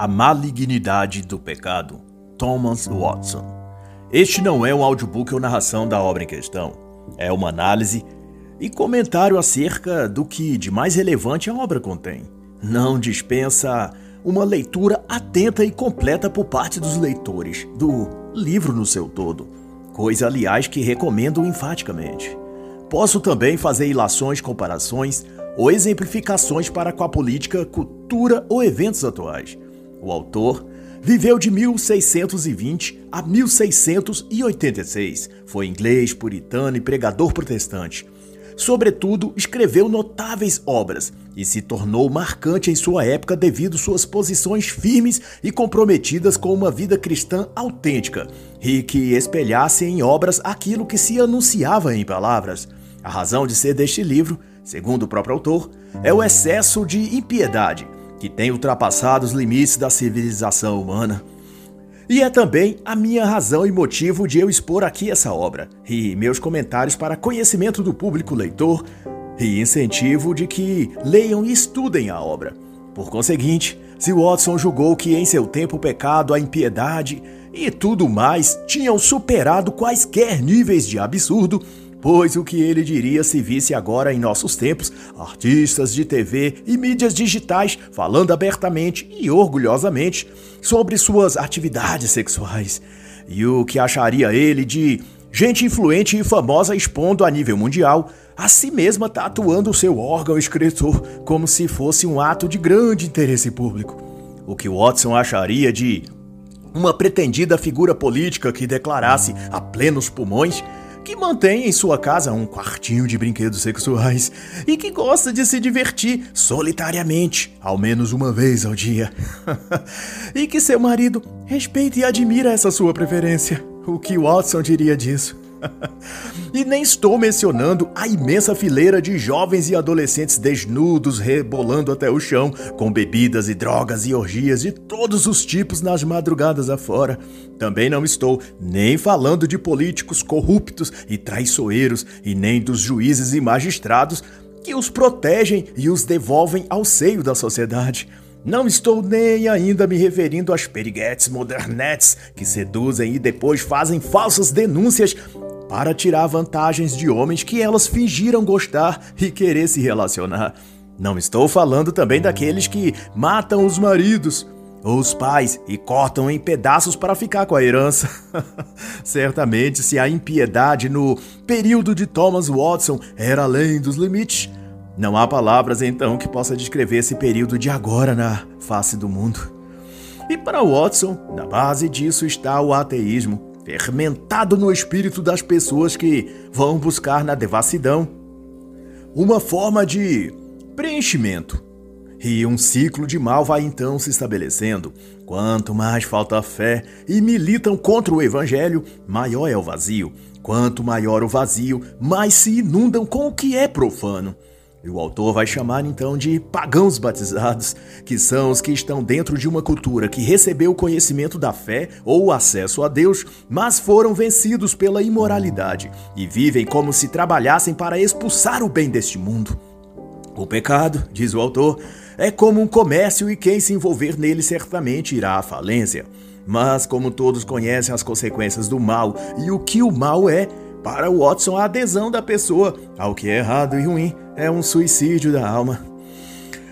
A Malignidade do Pecado, Thomas Watson. Este não é um audiobook ou narração da obra em questão. É uma análise e comentário acerca do que de mais relevante a obra contém. Não dispensa uma leitura atenta e completa por parte dos leitores do livro no seu todo, coisa aliás que recomendo enfaticamente. Posso também fazer ilações, comparações ou exemplificações para com a política, cultura ou eventos atuais. O autor viveu de 1620 a 1686. Foi inglês, puritano e pregador protestante. Sobretudo, escreveu notáveis obras e se tornou marcante em sua época devido suas posições firmes e comprometidas com uma vida cristã autêntica e que espelhasse em obras aquilo que se anunciava em palavras. A razão de ser deste livro, segundo o próprio autor, é o excesso de impiedade que tem ultrapassado os limites da civilização humana. E é também a minha razão e motivo de eu expor aqui essa obra, e meus comentários para conhecimento do público leitor, e incentivo de que leiam e estudem a obra. Por conseguinte, se Watson julgou que em seu tempo o pecado, a impiedade e tudo mais tinham superado quaisquer níveis de absurdo, Pois o que ele diria se visse agora em nossos tempos artistas de TV e mídias digitais falando abertamente e orgulhosamente sobre suas atividades sexuais? E o que acharia ele de gente influente e famosa expondo a nível mundial a si mesma tatuando seu órgão escritor como se fosse um ato de grande interesse público? O que Watson acharia de uma pretendida figura política que declarasse a plenos pulmões que mantém em sua casa um quartinho de brinquedos sexuais e que gosta de se divertir solitariamente, ao menos uma vez ao dia. e que seu marido respeita e admira essa sua preferência. O que Watson diria disso? e nem estou mencionando a imensa fileira de jovens e adolescentes desnudos rebolando até o chão, com bebidas e drogas e orgias de todos os tipos nas madrugadas afora. Também não estou nem falando de políticos corruptos e traiçoeiros, e nem dos juízes e magistrados que os protegem e os devolvem ao seio da sociedade. Não estou nem ainda me referindo às periguetes modernetes que seduzem e depois fazem falsas denúncias para tirar vantagens de homens que elas fingiram gostar e querer se relacionar. Não estou falando também daqueles que matam os maridos ou os pais e cortam em pedaços para ficar com a herança. Certamente, se a impiedade no período de Thomas Watson era além dos limites, não há palavras então que possa descrever esse período de agora na face do mundo. E para Watson, na base disso está o ateísmo fermentado no espírito das pessoas que vão buscar na devassidão uma forma de preenchimento. E um ciclo de mal vai então se estabelecendo. Quanto mais falta fé e militam contra o evangelho, maior é o vazio. Quanto maior o vazio, mais se inundam com o que é profano. E o autor vai chamar então de pagãos batizados, que são os que estão dentro de uma cultura que recebeu o conhecimento da fé ou o acesso a Deus, mas foram vencidos pela imoralidade e vivem como se trabalhassem para expulsar o bem deste mundo. O pecado, diz o autor, é como um comércio e quem se envolver nele certamente irá à falência. Mas, como todos conhecem as consequências do mal e o que o mal é, para Watson, a adesão da pessoa ao que é errado e ruim é um suicídio da alma.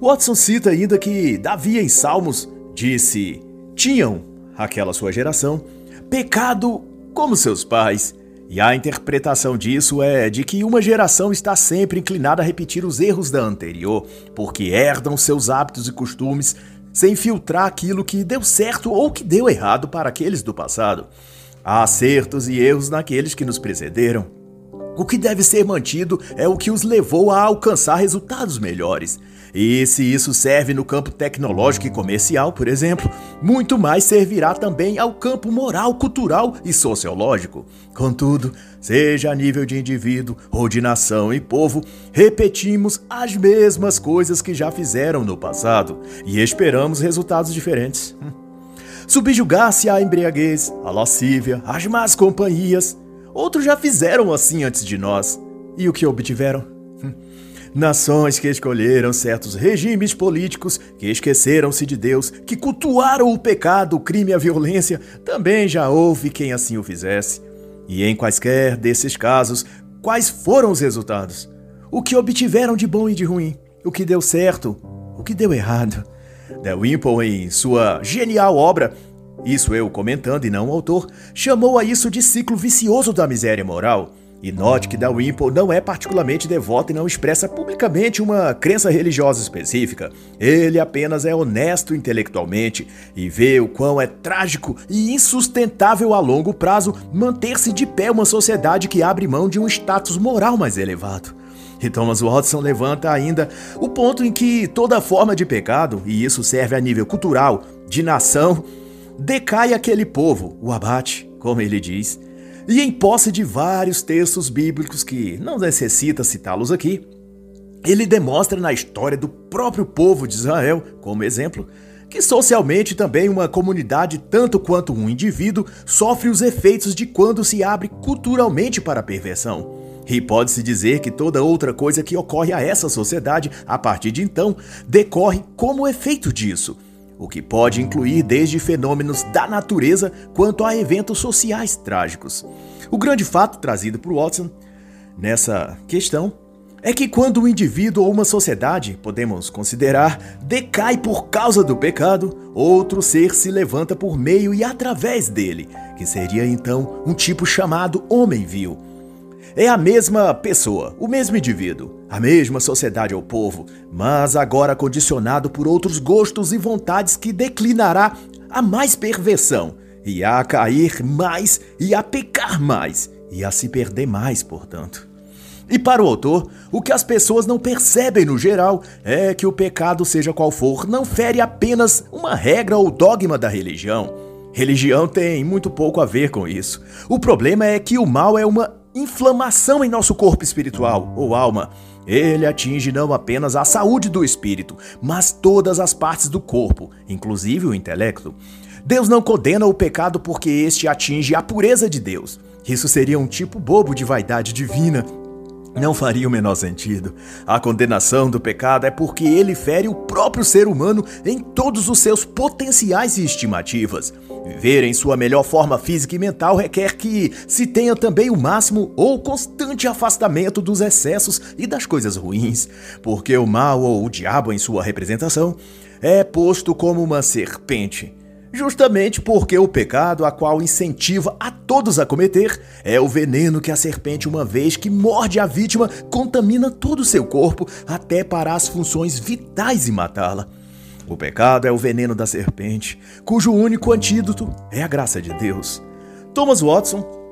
Watson cita ainda que Davi em Salmos disse: tinham, aquela sua geração, pecado como seus pais. E a interpretação disso é de que uma geração está sempre inclinada a repetir os erros da anterior, porque herdam seus hábitos e costumes sem filtrar aquilo que deu certo ou que deu errado para aqueles do passado. Há acertos e erros naqueles que nos precederam. O que deve ser mantido é o que os levou a alcançar resultados melhores. E se isso serve no campo tecnológico e comercial, por exemplo, muito mais servirá também ao campo moral, cultural e sociológico. Contudo, seja a nível de indivíduo ou de nação e povo, repetimos as mesmas coisas que já fizeram no passado e esperamos resultados diferentes. Subjugasse a embriaguez, a lascívia, as más companhias. Outros já fizeram assim antes de nós. E o que obtiveram? Hum. Nações que escolheram certos regimes políticos, que esqueceram-se de Deus, que cultuaram o pecado, o crime e a violência, também já houve quem assim o fizesse. E em quaisquer desses casos, quais foram os resultados? O que obtiveram de bom e de ruim? O que deu certo? O que deu errado? Dalrymple, em sua genial obra, isso eu comentando e não o autor, chamou a isso de ciclo vicioso da miséria moral. E note que Dalrymple não é particularmente devoto e não expressa publicamente uma crença religiosa específica. Ele apenas é honesto intelectualmente e vê o quão é trágico e insustentável a longo prazo manter-se de pé uma sociedade que abre mão de um status moral mais elevado. E Thomas Watson levanta ainda o ponto em que toda forma de pecado, e isso serve a nível cultural, de nação, decai aquele povo, o abate, como ele diz e em posse de vários textos bíblicos que não necessita citá-los aqui, ele demonstra na história do próprio povo de Israel, como exemplo, que socialmente também uma comunidade, tanto quanto um indivíduo, sofre os efeitos de quando se abre culturalmente para a perversão. E pode-se dizer que toda outra coisa que ocorre a essa sociedade a partir de então decorre como efeito disso o que pode incluir desde fenômenos da natureza quanto a eventos sociais trágicos. O grande fato trazido por Watson nessa questão é que quando um indivíduo ou uma sociedade, podemos considerar, decai por causa do pecado, outro ser se levanta por meio e através dele, que seria então um tipo chamado homem vil é a mesma pessoa, o mesmo indivíduo, a mesma sociedade ou povo, mas agora condicionado por outros gostos e vontades que declinará a mais perversão, e a cair mais, e a pecar mais, e a se perder mais, portanto. E para o autor, o que as pessoas não percebem no geral é que o pecado, seja qual for, não fere apenas uma regra ou dogma da religião. Religião tem muito pouco a ver com isso. O problema é que o mal é uma inflamação em nosso corpo espiritual ou alma. Ele atinge não apenas a saúde do espírito, mas todas as partes do corpo, inclusive o intelecto. Deus não condena o pecado porque este atinge a pureza de Deus. Isso seria um tipo bobo de vaidade divina não faria o menor sentido. A condenação do pecado é porque ele fere o próprio ser humano em todos os seus potenciais e estimativas. Viver em sua melhor forma física e mental requer que se tenha também o máximo ou constante afastamento dos excessos e das coisas ruins, porque o mal ou o diabo em sua representação é posto como uma serpente Justamente porque o pecado a qual incentiva a todos a cometer é o veneno que a serpente, uma vez que morde a vítima, contamina todo o seu corpo até para as funções vitais e matá-la. O pecado é o veneno da serpente, cujo único antídoto é a graça de Deus. Thomas Watson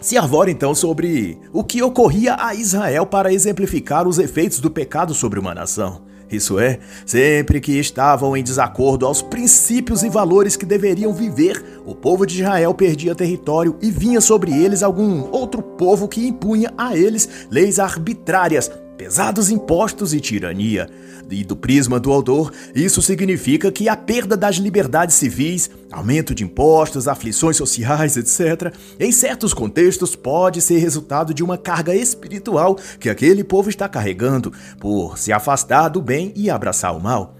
se arvora então sobre o que ocorria a Israel para exemplificar os efeitos do pecado sobre uma nação. Isso é, sempre que estavam em desacordo aos princípios e valores que deveriam viver, o povo de Israel perdia território e vinha sobre eles algum outro povo que impunha a eles leis arbitrárias, pesados impostos e tirania. E do prisma do autor, isso significa que a perda das liberdades civis, aumento de impostos, aflições sociais, etc., em certos contextos pode ser resultado de uma carga espiritual que aquele povo está carregando por se afastar do bem e abraçar o mal.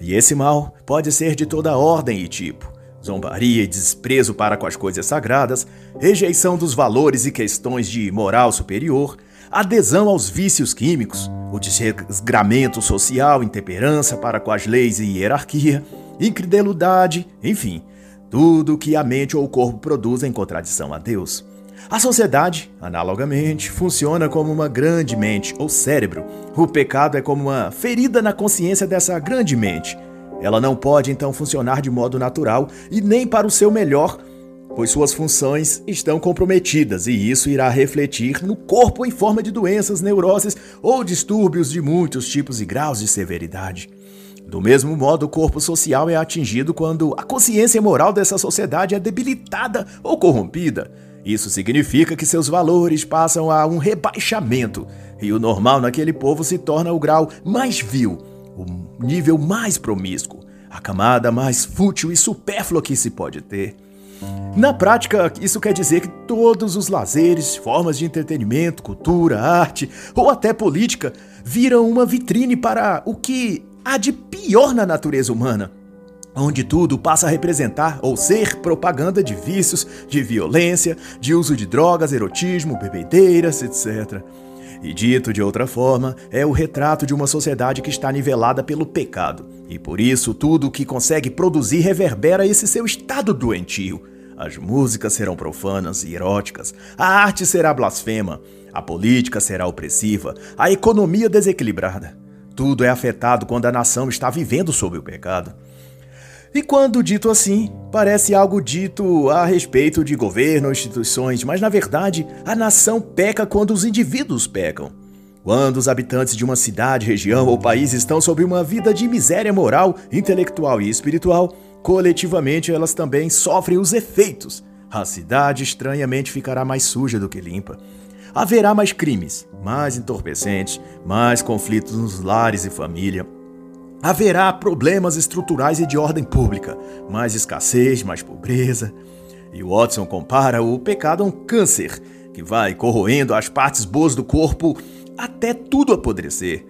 E esse mal pode ser de toda ordem e tipo zombaria e desprezo para com as coisas sagradas, rejeição dos valores e questões de moral superior, adesão aos vícios químicos, o desregramento social, intemperança para com as leis e hierarquia, incredulidade, enfim, tudo que a mente ou o corpo produz em contradição a Deus. A sociedade, analogamente, funciona como uma grande mente ou cérebro. O pecado é como uma ferida na consciência dessa grande mente. Ela não pode então funcionar de modo natural e nem para o seu melhor pois suas funções estão comprometidas e isso irá refletir no corpo em forma de doenças, neuroses ou distúrbios de muitos tipos e graus de severidade. Do mesmo modo, o corpo social é atingido quando a consciência moral dessa sociedade é debilitada ou corrompida. Isso significa que seus valores passam a um rebaixamento e o normal naquele povo se torna o grau mais vil, o nível mais promíscuo, a camada mais fútil e supérflua que se pode ter. Na prática, isso quer dizer que todos os lazeres, formas de entretenimento, cultura, arte ou até política viram uma vitrine para o que há de pior na natureza humana onde tudo passa a representar ou ser propaganda de vícios, de violência, de uso de drogas, erotismo, bebedeiras, etc. E dito de outra forma, é o retrato de uma sociedade que está nivelada pelo pecado, e por isso tudo o que consegue produzir reverbera esse seu estado doentio. As músicas serão profanas e eróticas, a arte será blasfema, a política será opressiva, a economia desequilibrada. Tudo é afetado quando a nação está vivendo sob o pecado. E quando dito assim, parece algo dito a respeito de governo ou instituições, mas na verdade a nação peca quando os indivíduos pecam. Quando os habitantes de uma cidade, região ou país estão sob uma vida de miséria moral, intelectual e espiritual, coletivamente elas também sofrem os efeitos. A cidade estranhamente ficará mais suja do que limpa. Haverá mais crimes, mais entorpecentes, mais conflitos nos lares e família, Haverá problemas estruturais e de ordem pública, mais escassez, mais pobreza. E Watson compara o pecado a um câncer que vai corroendo as partes boas do corpo até tudo apodrecer.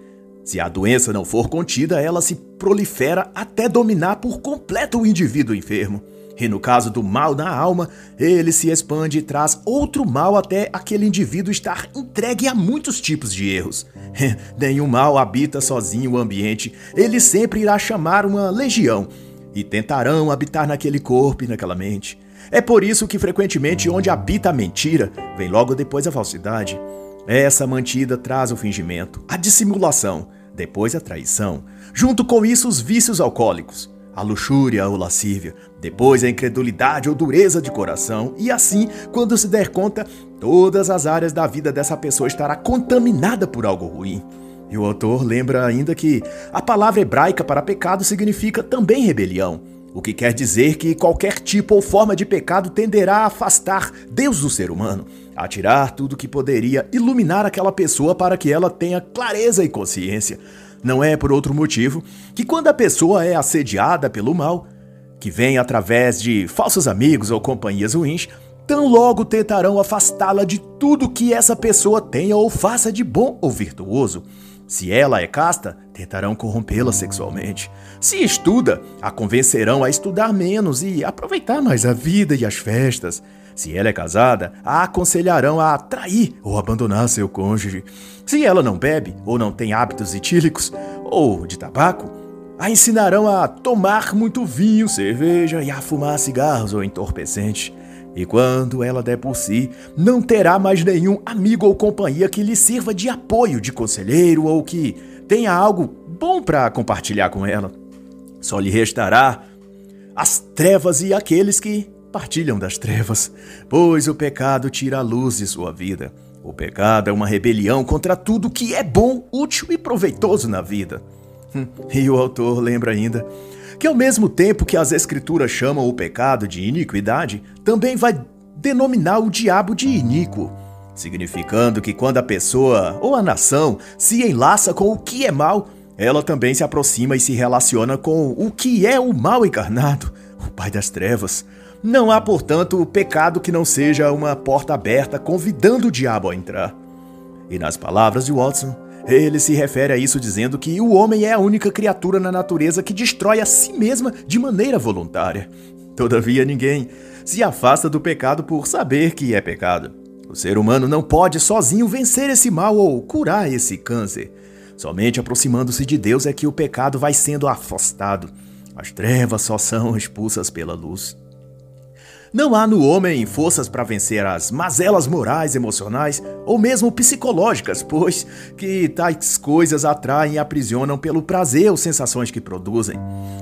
Se a doença não for contida, ela se prolifera até dominar por completo o indivíduo enfermo. E no caso do mal na alma, ele se expande e traz outro mal até aquele indivíduo estar entregue a muitos tipos de erros. Nenhum mal habita sozinho o ambiente, ele sempre irá chamar uma legião e tentarão habitar naquele corpo e naquela mente. É por isso que frequentemente onde habita a mentira, vem logo depois a falsidade. Essa mantida traz o fingimento, a dissimulação, depois a traição, junto com isso os vícios alcoólicos a luxúria ou lascívia, depois a incredulidade ou dureza de coração, e assim, quando se der conta, todas as áreas da vida dessa pessoa estará contaminada por algo ruim. E o autor lembra ainda que a palavra hebraica para pecado significa também rebelião, o que quer dizer que qualquer tipo ou forma de pecado tenderá a afastar Deus do ser humano, a tirar tudo que poderia iluminar aquela pessoa para que ela tenha clareza e consciência, não é por outro motivo que quando a pessoa é assediada pelo mal, que vem através de falsos amigos ou companhias ruins, tão logo tentarão afastá-la de tudo que essa pessoa tenha ou faça de bom ou virtuoso. Se ela é casta, tentarão corrompê-la sexualmente. Se estuda, a convencerão a estudar menos e aproveitar mais a vida e as festas. Se ela é casada, a aconselharão a trair ou abandonar seu cônjuge. Se ela não bebe ou não tem hábitos etílicos ou de tabaco, a ensinarão a tomar muito vinho, cerveja e a fumar cigarros ou entorpecentes. E quando ela der por si, não terá mais nenhum amigo ou companhia que lhe sirva de apoio, de conselheiro ou que tenha algo bom para compartilhar com ela. Só lhe restará as trevas e aqueles que partilham das trevas, pois o pecado tira a luz de sua vida. O pecado é uma rebelião contra tudo que é bom, útil e proveitoso na vida. Hum, e o autor lembra ainda que, ao mesmo tempo que as Escrituras chamam o pecado de iniquidade, também vai denominar o diabo de iníquo, significando que quando a pessoa ou a nação se enlaça com o que é mal, ela também se aproxima e se relaciona com o que é o mal encarnado, o pai das trevas. Não há, portanto, pecado que não seja uma porta aberta convidando o diabo a entrar. E nas palavras de Watson, ele se refere a isso dizendo que o homem é a única criatura na natureza que destrói a si mesma de maneira voluntária. Todavia, ninguém se afasta do pecado por saber que é pecado. O ser humano não pode sozinho vencer esse mal ou curar esse câncer. Somente aproximando-se de Deus é que o pecado vai sendo afastado. As trevas só são expulsas pela luz. Não há no homem forças para vencer as mazelas morais, emocionais ou mesmo psicológicas, pois que tais coisas atraem e aprisionam pelo prazer ou sensações que produzem.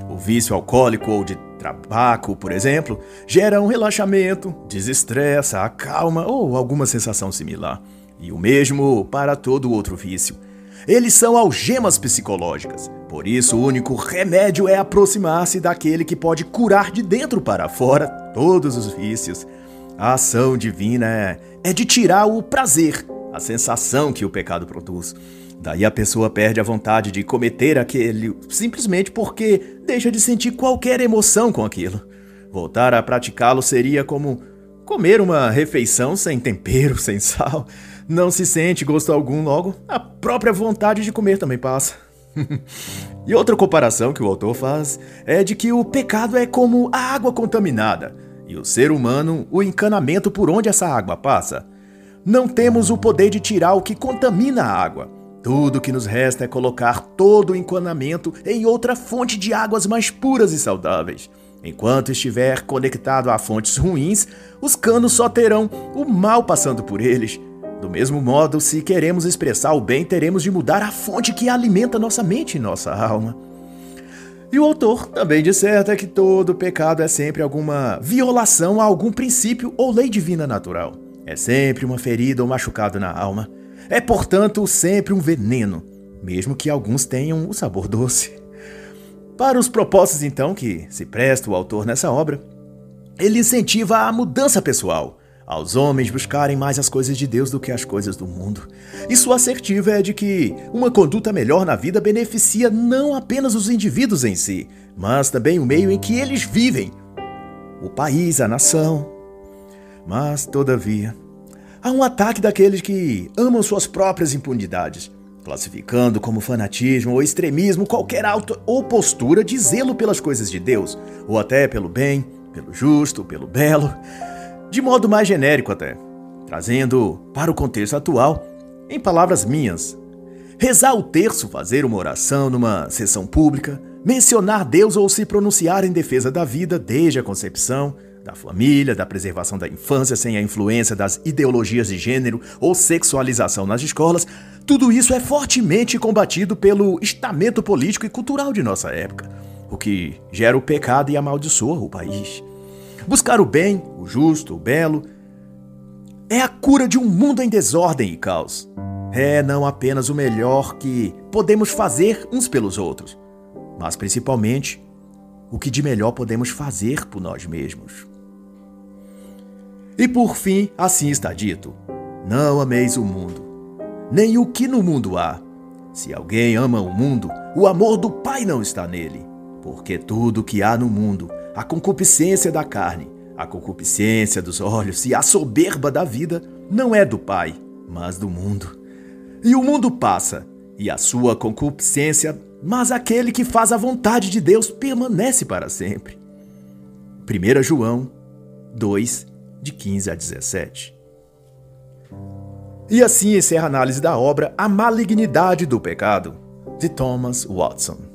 O vício alcoólico ou de tabaco, por exemplo, gera um relaxamento, desestressa, acalma ou alguma sensação similar. E o mesmo para todo outro vício. Eles são algemas psicológicas. Por isso, o único remédio é aproximar-se daquele que pode curar de dentro para fora todos os vícios. A ação divina é, é de tirar o prazer, a sensação que o pecado produz. Daí a pessoa perde a vontade de cometer aquele simplesmente porque deixa de sentir qualquer emoção com aquilo. Voltar a praticá-lo seria como comer uma refeição sem tempero, sem sal. Não se sente gosto algum, logo a própria vontade de comer também passa. e outra comparação que o autor faz é de que o pecado é como a água contaminada e o ser humano o encanamento por onde essa água passa. Não temos o poder de tirar o que contamina a água. Tudo que nos resta é colocar todo o encanamento em outra fonte de águas mais puras e saudáveis. Enquanto estiver conectado a fontes ruins, os canos só terão o mal passando por eles. Do mesmo modo, se queremos expressar o bem, teremos de mudar a fonte que alimenta nossa mente e nossa alma. E o autor também disserta que todo pecado é sempre alguma violação a algum princípio ou lei divina natural. É sempre uma ferida ou machucado na alma. É, portanto, sempre um veneno, mesmo que alguns tenham o sabor doce. Para os propósitos, então, que se presta o autor nessa obra, ele incentiva a mudança pessoal, aos homens buscarem mais as coisas de Deus do que as coisas do mundo. E sua assertiva é de que uma conduta melhor na vida beneficia não apenas os indivíduos em si, mas também o meio em que eles vivem, o país, a nação. Mas, todavia, Há um ataque daqueles que amam suas próprias impunidades, classificando como fanatismo ou extremismo qualquer auto ou postura de zelo pelas coisas de Deus, ou até pelo bem, pelo justo, pelo belo, de modo mais genérico até, trazendo para o contexto atual, em palavras minhas, rezar o terço, fazer uma oração numa sessão pública, mencionar Deus ou se pronunciar em defesa da vida desde a concepção, da família, da preservação da infância sem a influência das ideologias de gênero ou sexualização nas escolas, tudo isso é fortemente combatido pelo estamento político e cultural de nossa época, o que gera o pecado e amaldiçoa o país. Buscar o bem, o justo, o belo, é a cura de um mundo em desordem e caos. É não apenas o melhor que podemos fazer uns pelos outros, mas principalmente o que de melhor podemos fazer por nós mesmos. E por fim, assim está dito: Não ameis o mundo, nem o que no mundo há. Se alguém ama o mundo, o amor do Pai não está nele. Porque tudo que há no mundo, a concupiscência da carne, a concupiscência dos olhos e a soberba da vida, não é do Pai, mas do mundo. E o mundo passa, e a sua concupiscência, mas aquele que faz a vontade de Deus permanece para sempre. 1 João 2, de 15 a 17. E assim encerra a análise da obra A Malignidade do Pecado, de Thomas Watson.